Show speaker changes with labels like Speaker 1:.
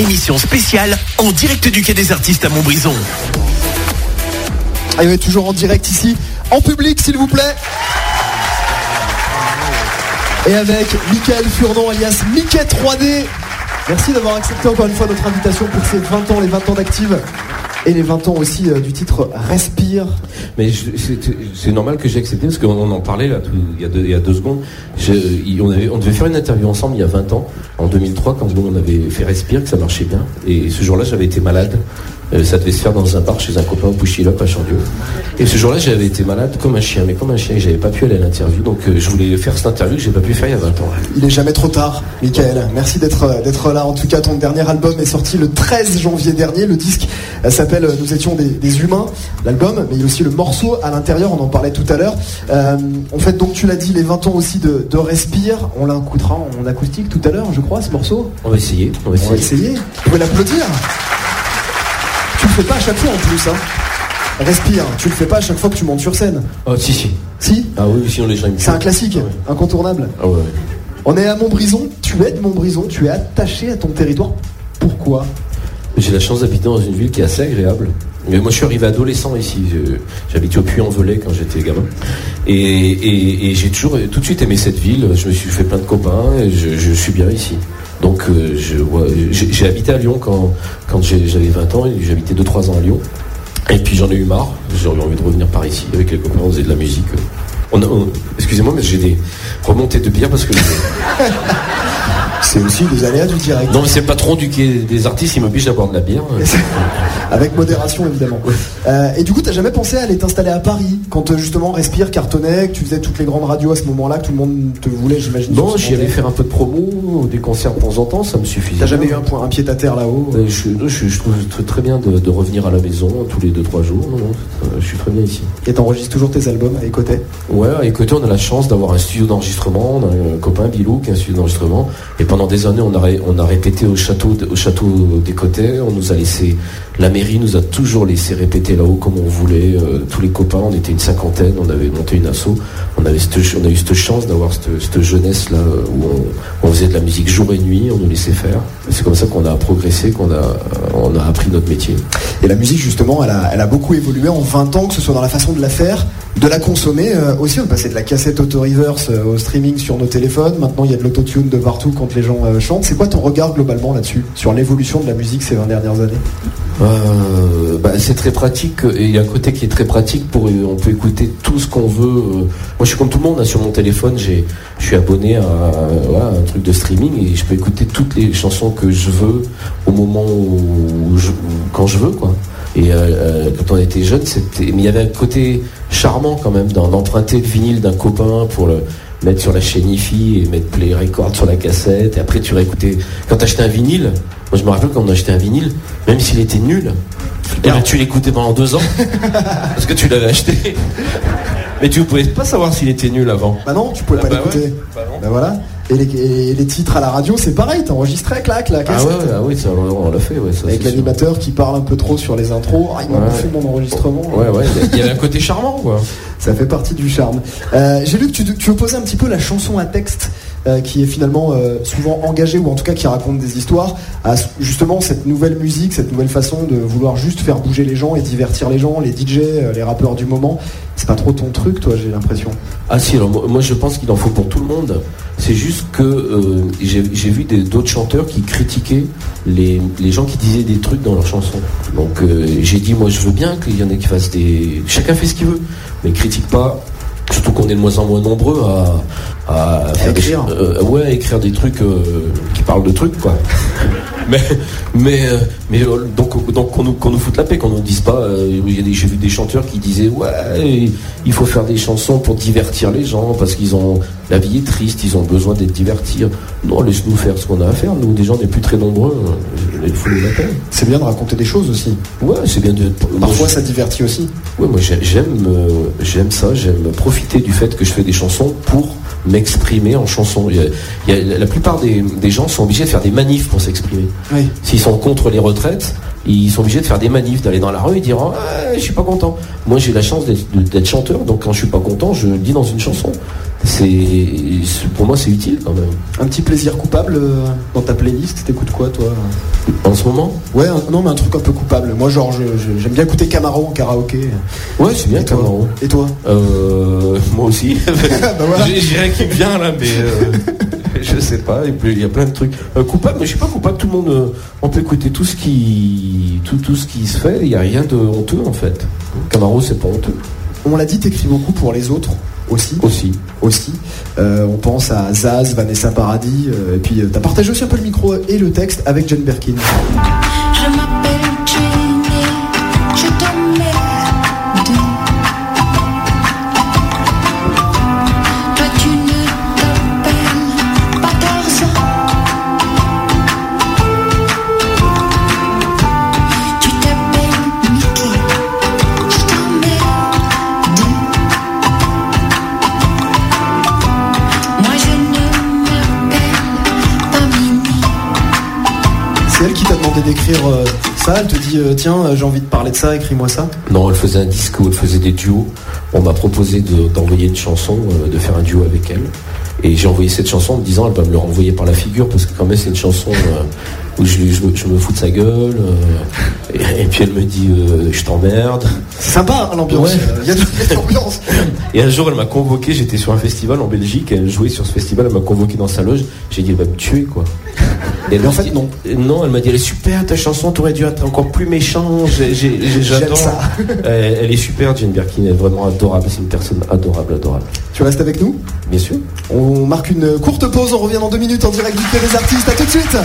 Speaker 1: émission spéciale en direct du Quai des Artistes à Montbrison.
Speaker 2: Allez, toujours en direct ici, en public s'il vous plaît. Et avec Michael Furnon alias Mickey 3D. Merci d'avoir accepté encore une fois notre invitation pour ces 20 ans, les 20 ans d'Active. Et les 20 ans aussi euh, du titre Respire.
Speaker 3: Mais c'est normal que j'ai accepté parce qu'on en parlait il, y a deux, secondes. On, on devait faire une interview ensemble il y a 20 ans, en 2003, quand on avait fait Respire, que ça marchait bien. Et ce jour-là, j'avais été malade. Euh, ça devait se faire dans un bar chez un copain au Pushilop à Chandieu. Et ce jour-là, j'avais été malade comme un chien, mais comme un chien, et j'avais pas pu aller à l'interview. Donc euh, je voulais faire cette interview que j'ai pas pu faire il y a 20 ans.
Speaker 2: Il est jamais trop tard, Michael. Merci d'être euh, d'être là. En tout cas, ton dernier album est sorti le 13 janvier dernier. Le disque euh, s'appelle euh, Nous étions des, des humains, l'album, mais il y a aussi le morceau à l'intérieur. On en parlait tout à l'heure. Euh, on fait donc, tu l'as dit, les 20 ans aussi de, de Respire. On l'écoutera en acoustique tout à l'heure, je crois, ce morceau.
Speaker 3: On va essayer. On va
Speaker 2: On va
Speaker 3: essayer.
Speaker 2: essayer. Vous pouvez l'applaudir. Tu le fais pas à chaque fois en plus, hein. Respire. Tu le fais pas à chaque fois que tu montes sur scène.
Speaker 3: Oh, si, si.
Speaker 2: Si?
Speaker 3: Ah oui, sinon les gens ils me
Speaker 2: C'est un classique,
Speaker 3: Ah ouais.
Speaker 2: incontournable.
Speaker 3: Ah ouais, ouais.
Speaker 2: On est à Montbrison, tu es de Montbrison, tu es attaché à ton territoire. Pourquoi?
Speaker 3: J'ai la chance d'habiter dans une ville qui est assez agréable. Mais moi, je suis arrivé adolescent ici. Je- J'habitais au Puy-en-Velay quand j'étais gamin. Et, et- et j'ai toujours tout de suite aimé cette ville. Je me suis fait plein de copains. Et je, je suis bien ici. Donc, euh, je- ouais, j'ai j'ai habité à Lyon quand, quand j'avais 20 ans. habité 2-3 ans à Lyon. Et puis j'en ai eu marre. J'aurais envie de revenir par ici avec les copains. On faisait de la musique. Excusez-moi, mais j'ai des remontées de bière parce que.
Speaker 2: C'est aussi les aléas du direct.
Speaker 3: non, mais c'est le patron du quai des artistes. Il m'oblige à boire de la bière.
Speaker 2: Avec modération évidemment. Euh, et du coup, t'as jamais pensé à aller t'installer à Paris quand euh, justement Respire cartonnait, que tu faisais toutes les grandes radios à ce moment-là, que tout le monde te voulait, j'imagine.
Speaker 3: Non, j'y allais faire un peu de promo, des concerts de temps en temps, ça me suffisait.
Speaker 2: T'as jamais eu un, point, un pied à terre là-haut
Speaker 3: Euh, je, non, je, je trouve très, bien de, de revenir à la maison tous les 2-3 jours. Euh, je suis très bien ici.
Speaker 2: Et t'enregistres toujours tes albums à Écotet?
Speaker 3: Ouais, et côté, on a la chance d'avoir un studio d'enregistrement. On a un copain, Bilou, qui a un studio d'enregistrement. Et pendant des années, on a, répété au château, de- au château des Côtés. On nous a laissé, la mairie nous a toujours laissé répéter là-haut comme on voulait. Euh, tous les copains, on était une cinquantaine, on avait monté une asso. On, a eu cette chance d'avoir cette, cette jeunesse là où on, faisait de la musique jour et nuit, on nous laissait faire. C'est comme ça qu'on a progressé, qu'on a, on a appris notre métier.
Speaker 2: Et la musique, justement, elle a, elle a beaucoup évolué en 20 ans, que ce soit dans la façon de la faire, de la consommer. euh, aussi, on passé de la cassette auto-reverse euh, au streaming sur nos téléphones. Maintenant, il y a de l'autotune de partout quand les gens euh, chantent. C'est quoi ton regard globalement là-dessus, sur l'évolution de la musique ces 20 dernières années?
Speaker 3: Euh, bah, c'est très pratique et il y a un côté qui est très pratique pour on peut écouter tout ce qu'on veut. Moi je suis comme tout le monde hein, sur mon téléphone, je suis abonné à, un truc de streaming et je peux écouter toutes les chansons que je veux au moment où je, quand je veux quoi. Et euh, euh, quand on était jeune, c'était mais il y avait un côté charmant quand même d'en- d'emprunter le vinyle d'un copain pour le mettre sur la chaîne IFI et mettre play record sur la cassette. Et après tu réécoutais. Quand t'achetais un vinyle moi je me rappelle quand on achetait un vinyle même s'il était nul eh ben, tu l'écoutais pendant deux ans parce que tu l'avais acheté mais tu ne pouvais pas savoir s'il était nul avant
Speaker 2: Bah non, tu pouvais
Speaker 3: Ah
Speaker 2: pas
Speaker 3: bah
Speaker 2: l'écouter.
Speaker 3: ouais. Bah.
Speaker 2: Bah voilà. Et les, et les titres à la radio, c'est pareil, t'enregistrais, clac, la
Speaker 3: ah
Speaker 2: cassette.
Speaker 3: ouais, ah oui ça, on on l'a fait ouais, ça,
Speaker 2: Avec l'animateur qui parle un peu trop sur les intros. Ah, il m'a
Speaker 3: Ouais.
Speaker 2: bouffé mon enregistrement.
Speaker 3: ouais ouais il y avait un côté charmant quoi
Speaker 2: Ça fait partie du charme. Euh, J'ai lu que tu, tu opposais un petit peu la chanson à texte, euh, qui est finalement euh, souvent engagée, ou en tout cas qui raconte des histoires, à justement cette nouvelle musique, cette nouvelle façon de vouloir juste faire bouger les gens et divertir les gens, les DJ, euh, les rappeurs du moment. C'est pas trop ton truc, toi, j'ai l'impression.
Speaker 3: Ah si, alors moi, je pense qu'il en faut pour tout le monde. C'est juste que j'ai vu d'autres chanteurs qui critiquaient les, gens qui disaient des trucs dans leurs chansons. Donc j'ai dit, moi je veux bien qu'il y en ait qui fassent des... Chacun fait ce qu'il veut, mais critique pas. Surtout qu'on est de moins en moins nombreux à, à, des-
Speaker 2: écrire.
Speaker 3: euh, ouais, à écrire des trucs euh, qui parlent de trucs, quoi. Mais mais, euh, mais euh, donc, donc qu'on nous, qu'on nous foute la paix, qu'on nous dise pas. euh, J'ai vu des chanteurs qui disaient ouais, il faut faire des chansons pour divertir les gens parce qu'ils ont la vie est triste, ils ont besoin d'être divertis. Non, laisse-nous faire ce qu'on a à faire. Nous, déjà, on n'est plus très nombreux. Il faut la paix.
Speaker 2: C'est bien de raconter des choses aussi.
Speaker 3: Ouais, c'est bien de.
Speaker 2: Parfois, ça divertit aussi.
Speaker 3: Ouais, moi j'ai- j'aime j'aime ça, j'aime profiter du fait que je fais des chansons pour m'exprimer en chanson. Il y a- il y a- la plupart des, des gens sont obligés de faire des manifs pour s'exprimer.
Speaker 2: Oui.
Speaker 3: S'ils sont contre les retraites, ils sont obligés de faire des manifs, d'aller dans la rue et dire ah, je suis pas content. Moi j'ai la chance d'être chanteur, donc quand je suis pas content, je le dis dans une chanson. c'est pour moi c'est utile quand même.
Speaker 2: Un petit plaisir coupable euh, dans ta playlist, t'écoutes quoi toi?
Speaker 3: En ce moment?
Speaker 2: Ouais, un- non mais un truc un peu coupable. Moi genre j'aime bien écouter Camaro en karaoké.
Speaker 3: Ouais, c'est bien
Speaker 2: Et toi?
Speaker 3: Camaro.
Speaker 2: Et toi?
Speaker 3: Euh, moi aussi.
Speaker 2: Bah voilà.
Speaker 3: J'ai rien qui vient là, mais euh, je sais pas. et puis, Il y a plein de trucs. Euh, coupable, mais je suis pas coupable. Tout le monde, euh, on peut écouter tout ce qui, tout, tout ce qui se fait. Il y a rien de honteux en fait. Camaro, c'est pas honteux.
Speaker 2: On l'a dit, t'écris beaucoup pour les autres aussi.
Speaker 3: Aussi.
Speaker 2: aussi. Euh, on pense à Zaz, Vanessa Paradis, euh, et puis tu as partagé aussi un peu le micro et le texte avec Jane Birkin. C'est elle qui t'a demandé d'écrire euh, ça. Elle te dit euh, tiens, euh, j'ai envie de parler de ça, écris-moi ça.
Speaker 3: Non, elle faisait un disque où elle faisait des duos. On m'a proposé de- d'envoyer une chanson, euh, de faire un duo avec elle. Et j'ai envoyé cette chanson en me disant elle va me le renvoyer par la figure parce que quand même c'est une chanson où je, me- je me fous de sa gueule. et, et puis elle me dit je t'emmerde.
Speaker 2: C'est sympa hein, l'ambiance.
Speaker 3: Ouais.
Speaker 2: Il y a de de l'ambiance.
Speaker 3: Et un jour elle m'a convoqué, j'étais sur un festival en Belgique, elle jouait sur ce festival, elle m'a convoqué dans sa loge. J'ai dit elle va me tuer quoi. Et elle
Speaker 2: Mais en
Speaker 3: m'a
Speaker 2: fait,
Speaker 3: dit-
Speaker 2: non.
Speaker 3: Non, elle m'a dit elle est super ta chanson, t'aurais dû être encore plus méchant. J'adore.
Speaker 2: ça.
Speaker 3: Elle, elle est super, Jane Birkin, elle est vraiment adorable. C'est une personne adorable, adorable.
Speaker 2: Tu restes avec nous?
Speaker 3: Bien sûr.
Speaker 2: On marque une courte pause, on revient dans deux minutes en direct du des artistes. À tout de suite